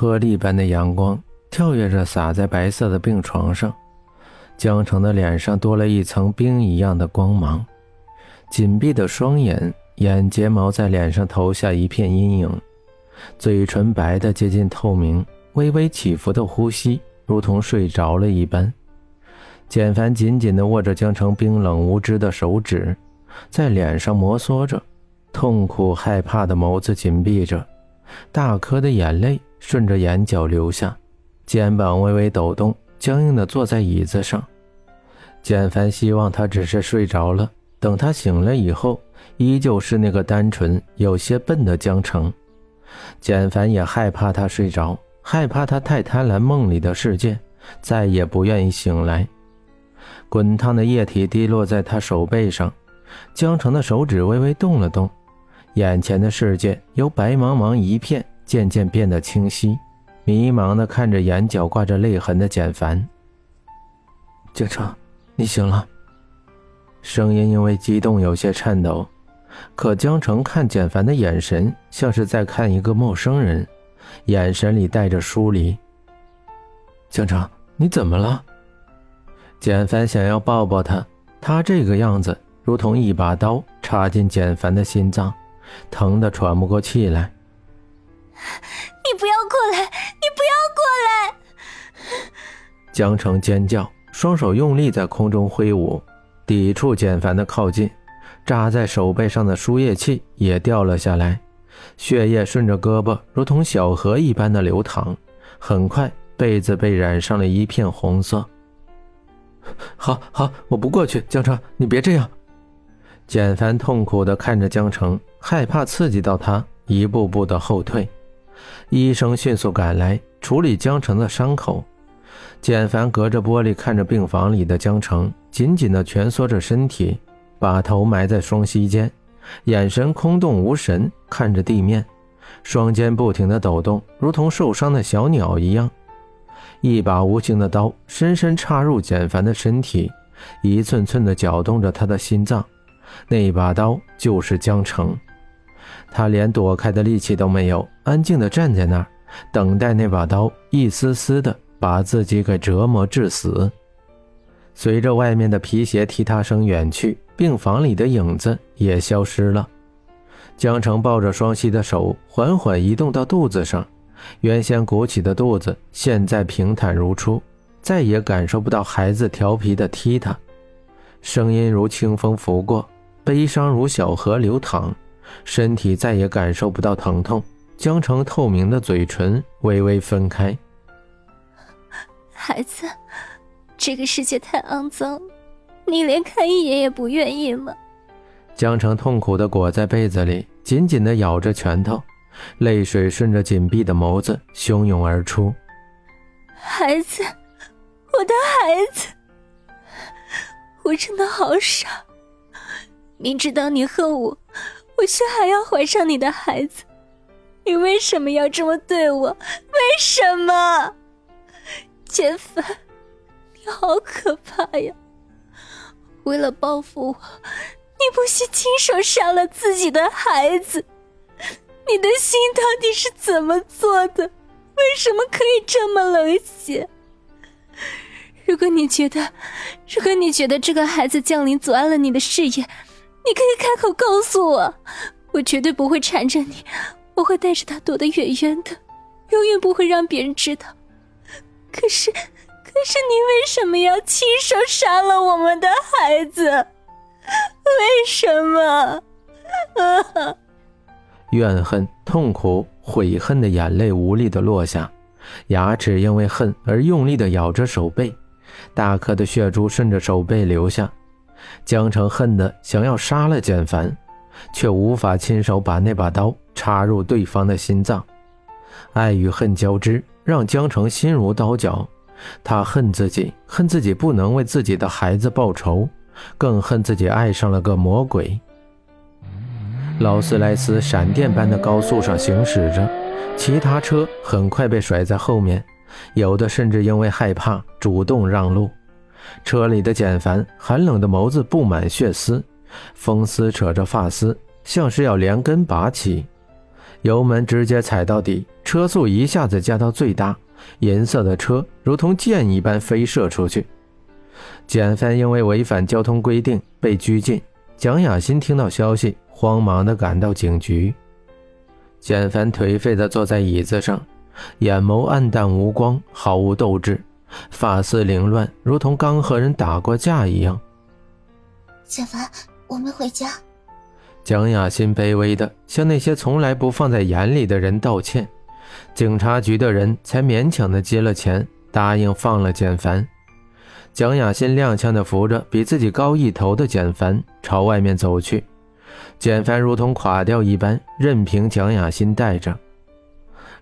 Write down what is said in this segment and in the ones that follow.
颗粒般的阳光跳跃着洒在白色的病床上，江城的脸上多了一层冰一样的光芒，紧闭的双眼，眼睫毛在脸上投下一片阴影，嘴唇白的接近透明，微微起伏的呼吸如同睡着了一般。简凡紧紧地握着江城冰冷无知的手指，在脸上摩挲着，痛苦害怕的眸子紧闭着，大颗的眼泪顺着眼角流下，肩膀微微抖动，僵硬地坐在椅子上。简凡希望他只是睡着了，等他醒了以后，依旧是那个单纯有些笨的江城。简凡也害怕他睡着，害怕他太贪婪梦里的世界，再也不愿意醒来。滚烫的液体滴落在他手背上，江城的手指微微动了动，眼前的世界由白茫茫一片渐渐变得清晰，迷茫的看着眼角挂着泪痕的简凡。江城，你醒了。声音因为激动有些颤抖，可江城看简凡的眼神像是在看一个陌生人，眼神里带着疏离。江城，你怎么了？简凡想要抱抱他，他这个样子如同一把刀插进简凡的心脏，疼得喘不过气来。你不要过来！你不要过来！江城尖叫，双手用力在空中挥舞，抵触简凡的靠近。扎在手背上的输液器也掉了下来，血液顺着胳膊如同小河一般的流淌。很快，被子被染上了一片红色。好好，我不过去。江城，你别这样。简凡痛苦地看着江城，害怕刺激到他，一步步的后退。医生迅速赶来处理江城的伤口。简凡隔着玻璃看着病房里的江城，紧紧地蜷缩着身体，把头埋在双膝间，眼神空洞无神，看着地面，双肩不停地抖动，如同受伤的小鸟一样。一把无形的刀深深插入简凡的身体，一寸寸地搅动着他的心脏。那把刀就是江城，他连躲开的力气都没有，安静地站在那儿，等待那把刀一丝丝地把自己给折磨致死。随着外面的皮鞋踢踏声远去，病房里的影子也消失了。江城抱着双膝的手缓缓移动到肚子上。原先鼓起的肚子，现在平坦如初，再也感受不到孩子调皮的踢他。声音如清风拂过，悲伤如小河流淌，身体再也感受不到疼痛。江城透明的嘴唇微微分开。孩子，这个世界太肮脏，你连看一眼也不愿意吗？江城痛苦地裹在被子里，紧紧地咬着拳头。泪水顺着紧闭的眸子汹涌而出。孩子，我的孩子，我真的好傻！明知道你恨我，我却还要怀上你的孩子，你为什么要这么对我？为什么？简凡，你好可怕呀！为了报复我，你不惜亲手杀了自己的孩子。你的心到底是怎么做的？为什么可以这么冷血？如果你觉得，如果你觉得这个孩子降临阻碍了你的事业，你可以开口告诉我，我绝对不会缠着你，我会带着他躲得远远的，永远不会让别人知道。可是，可是你为什么要亲手杀了我们的孩子？为什么？怨恨、痛苦、悔恨的眼泪无力的落下，牙齿因为恨而用力的咬着手背，大颗的血珠顺着手背流下。江城恨的想要杀了简凡，却无法亲手把那把刀插入对方的心脏。爱与恨交织，让江城心如刀绞。他恨自己，恨自己不能为自己的孩子报仇，更恨自己爱上了个魔鬼。劳斯莱斯闪电般的高速上行驶着，其他车很快被甩在后面，有的甚至因为害怕主动让路。车里的简凡寒冷的眸子布满血丝，风撕扯着发丝，像是要连根拔起。油门直接踩到底，车速一下子加到最大，银色的车如同箭一般飞射出去。简凡因为违反交通规定被拘禁。蒋雅欣听到消息，慌忙地赶到警局。简凡颓废地坐在椅子上，眼眸暗淡无光，毫无斗志，发丝凌乱，如同刚和人打过架一样。简凡，我们回家。蒋雅欣卑微的向那些从来不放在眼里的人道歉，警察局的人才勉强的接了钱，答应放了简凡。蒋雅欣踉跄的扶着比自己高一头的简凡朝外面走去，简凡如同垮掉一般，任凭蒋雅欣带着。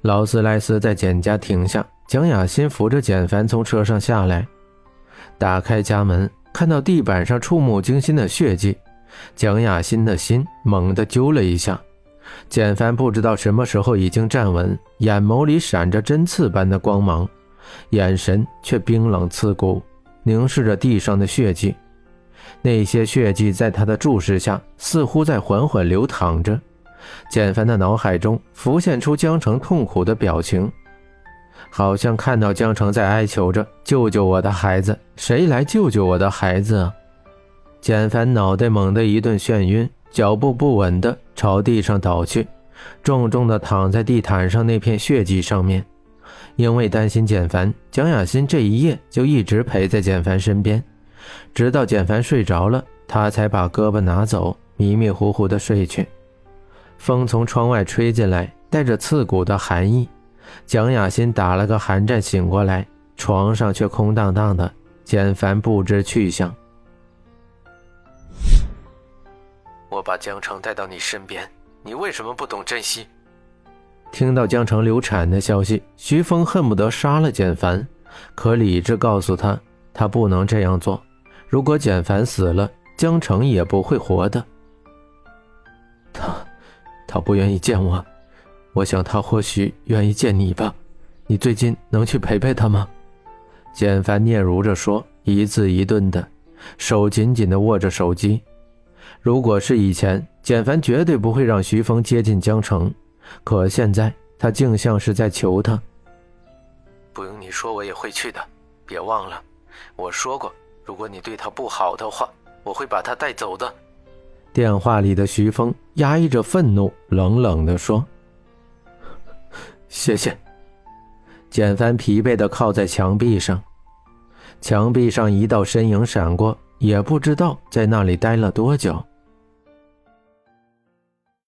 劳斯莱斯在简家停下，蒋雅欣扶着简凡从车上下来，打开家门，看到地板上触目惊心的血迹，蒋雅欣的心猛地揪了一下。简凡不知道什么时候已经站稳，眼眸里闪着针刺般的光芒，眼神却冰冷刺骨。凝视着地上的血迹，那些血迹在他的注视下似乎在缓缓流淌着。简凡的脑海中浮现出江城痛苦的表情，好像看到江城在哀求着：“救救我的孩子，谁来救救我的孩子啊？”简凡脑袋猛地一顿眩晕，脚步不稳地朝地上倒去，重重地躺在地毯上那片血迹上面。因为担心简凡，蒋雅欣这一夜就一直陪在简凡身边，直到简凡睡着了，她才把胳膊拿走，迷迷糊糊的睡去。风从窗外吹进来，带着刺骨的寒意。蒋雅欣打了个寒战，醒过来，床上却空荡荡的，简凡不知去向。我把江城带到你身边，你为什么不懂珍惜？听到江城流产的消息，徐峰恨不得杀了简凡，可理智告诉他，他不能这样做。如果简凡死了，江城也不会活的。他，他不愿意见我，我想他或许愿意见你吧。你最近能去陪陪他吗？简凡嗫嚅着说，一字一顿的，手紧紧地握着手机。如果是以前，简凡绝对不会让徐峰接近江城。可现在，他竟像是在求他。不用你说，我也会去的。别忘了，我说过，如果你对他不好的话，我会把他带走的。电话里的徐峰压抑着愤怒，冷冷地说：“谢谢。”简帆疲惫的靠在墙壁上，墙壁上一道身影闪过，也不知道在那里待了多久。